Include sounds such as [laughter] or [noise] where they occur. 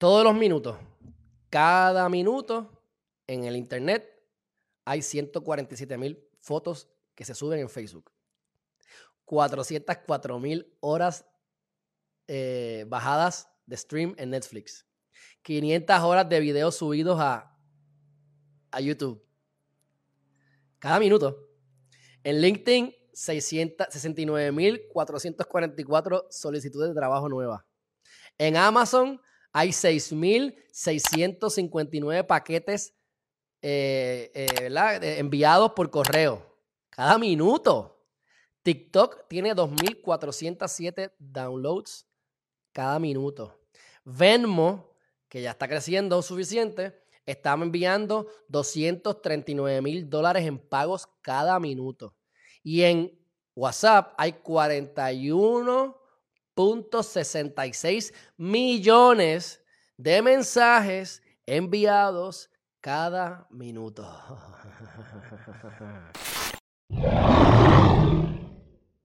Todos los minutos, cada minuto en el Internet hay 147 mil fotos que se suben en Facebook. 404 mil horas eh, bajadas de stream en Netflix. 500 horas de videos subidos a, a YouTube. Cada minuto. En LinkedIn, 69.444 solicitudes de trabajo nuevas. En Amazon hay 6.659 paquetes eh, eh, enviados por correo. Cada minuto. TikTok tiene 2.407 downloads cada minuto. Venmo, que ya está creciendo suficiente, estamos enviando 239 mil dólares en pagos cada minuto. Y en WhatsApp hay 41.66 millones de mensajes enviados cada minuto. [laughs]